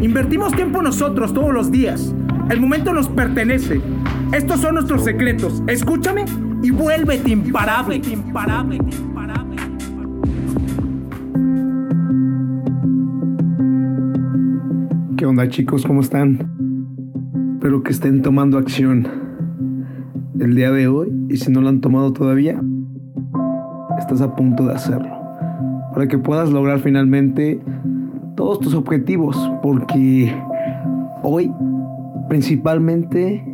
Invertimos tiempo nosotros todos los días. El momento nos pertenece. Estos son nuestros secretos. Escúchame y vuélvete imparable. imparable, imparable. ¿Qué onda chicos? ¿Cómo están? Espero que estén tomando acción el día de hoy y si no lo han tomado todavía, estás a punto de hacerlo. Para que puedas lograr finalmente todos tus objetivos. Porque hoy principalmente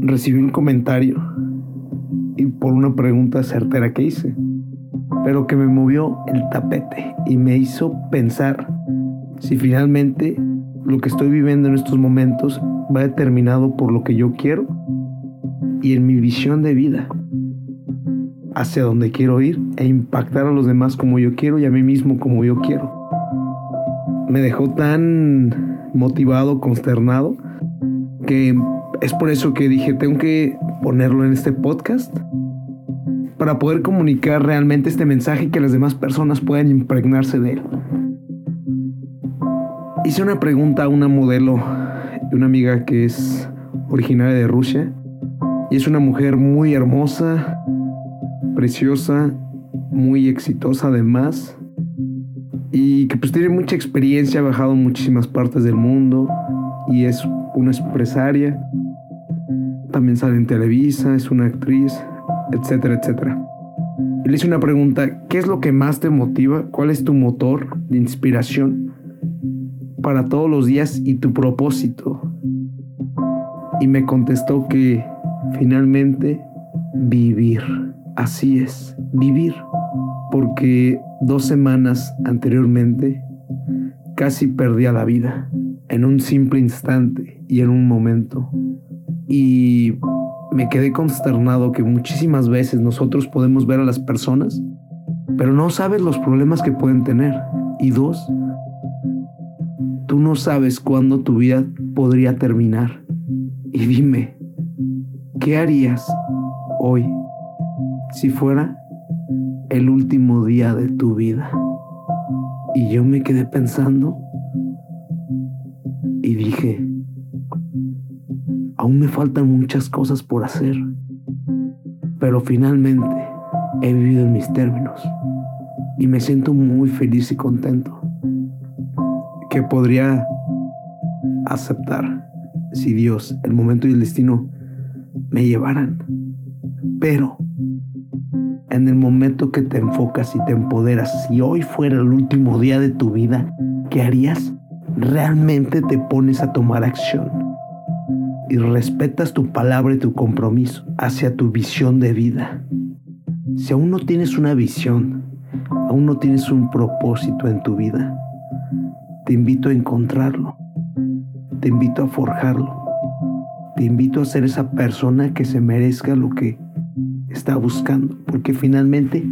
recibí un comentario y por una pregunta certera que hice. Pero que me movió el tapete y me hizo pensar si finalmente lo que estoy viviendo en estos momentos va determinado por lo que yo quiero y en mi visión de vida hacia donde quiero ir e impactar a los demás como yo quiero y a mí mismo como yo quiero. Me dejó tan motivado, consternado, que es por eso que dije, tengo que ponerlo en este podcast para poder comunicar realmente este mensaje y que las demás personas puedan impregnarse de él. Hice una pregunta a una modelo, una amiga que es originaria de Rusia, y es una mujer muy hermosa, preciosa, muy exitosa además, y que pues tiene mucha experiencia, ha viajado en muchísimas partes del mundo y es una empresaria. También sale en Televisa, es una actriz, etcétera, etcétera. Le hice una pregunta, ¿qué es lo que más te motiva? ¿Cuál es tu motor de inspiración para todos los días y tu propósito? Y me contestó que finalmente vivir. Así es, vivir. Porque dos semanas anteriormente casi perdía la vida en un simple instante y en un momento. Y me quedé consternado que muchísimas veces nosotros podemos ver a las personas, pero no sabes los problemas que pueden tener. Y dos, tú no sabes cuándo tu vida podría terminar. Y dime, ¿qué harías hoy si fuera el último día de tu vida? Y yo me quedé pensando y dije, aún me faltan muchas cosas por hacer, pero finalmente he vivido en mis términos y me siento muy feliz y contento que podría aceptar si Dios, el momento y el destino me llevaran. Pero en el momento que te enfocas y te empoderas, si hoy fuera el último día de tu vida, ¿qué harías? Realmente te pones a tomar acción y respetas tu palabra y tu compromiso hacia tu visión de vida. Si aún no tienes una visión, aún no tienes un propósito en tu vida, te invito a encontrarlo, te invito a forjarlo, te invito a ser esa persona que se merezca lo que está buscando, porque finalmente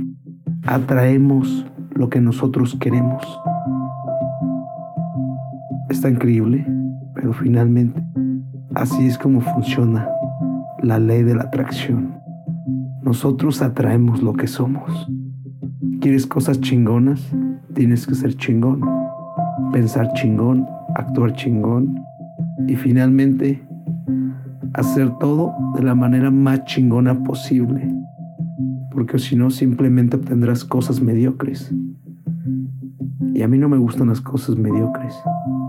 atraemos lo que nosotros queremos. Está increíble, pero finalmente así es como funciona la ley de la atracción. Nosotros atraemos lo que somos. ¿Quieres cosas chingonas? Tienes que ser chingón. Pensar chingón, actuar chingón y finalmente hacer todo de la manera más chingona posible, porque si no simplemente obtendrás cosas mediocres. Y a mí no me gustan las cosas mediocres.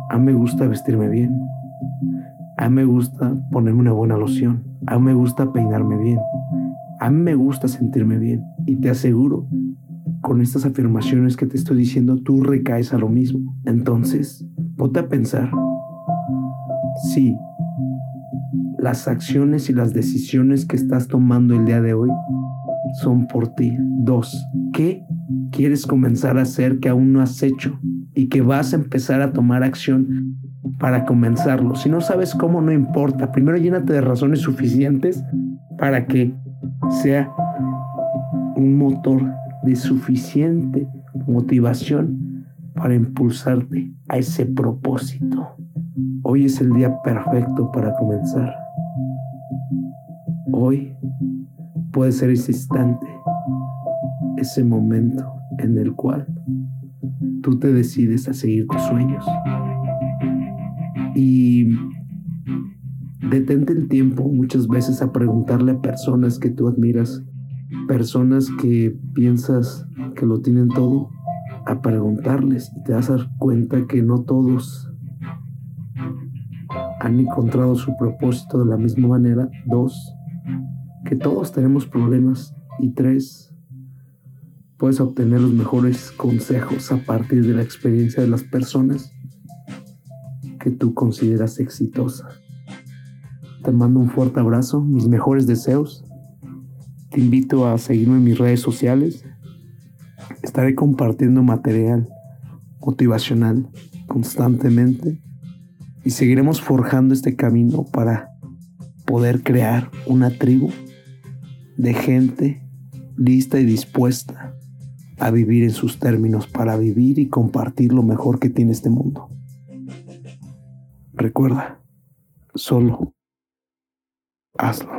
A mí me gusta vestirme bien. A mí me gusta ponerme una buena loción. A mí me gusta peinarme bien. A mí me gusta sentirme bien. Y te aseguro, con estas afirmaciones que te estoy diciendo, tú recaes a lo mismo. Entonces, ponte a pensar. Sí, las acciones y las decisiones que estás tomando el día de hoy son por ti. Dos, ¿qué quieres comenzar a hacer que aún no has hecho y que vas a empezar a tomar acción para comenzarlo. Si no sabes cómo, no importa. Primero llénate de razones suficientes para que sea un motor de suficiente motivación para impulsarte a ese propósito. Hoy es el día perfecto para comenzar. Hoy puede ser ese instante, ese momento en el cual tú te decides a seguir tus sueños. Y detente el tiempo muchas veces a preguntarle a personas que tú admiras, personas que piensas que lo tienen todo, a preguntarles y te das cuenta que no todos han encontrado su propósito de la misma manera. Dos, que todos tenemos problemas. Y tres, puedes obtener los mejores consejos a partir de la experiencia de las personas que tú consideras exitosas. Te mando un fuerte abrazo, mis mejores deseos. Te invito a seguirme en mis redes sociales. Estaré compartiendo material motivacional constantemente y seguiremos forjando este camino para poder crear una tribu de gente lista y dispuesta a vivir en sus términos para vivir y compartir lo mejor que tiene este mundo. Recuerda, solo hazlo.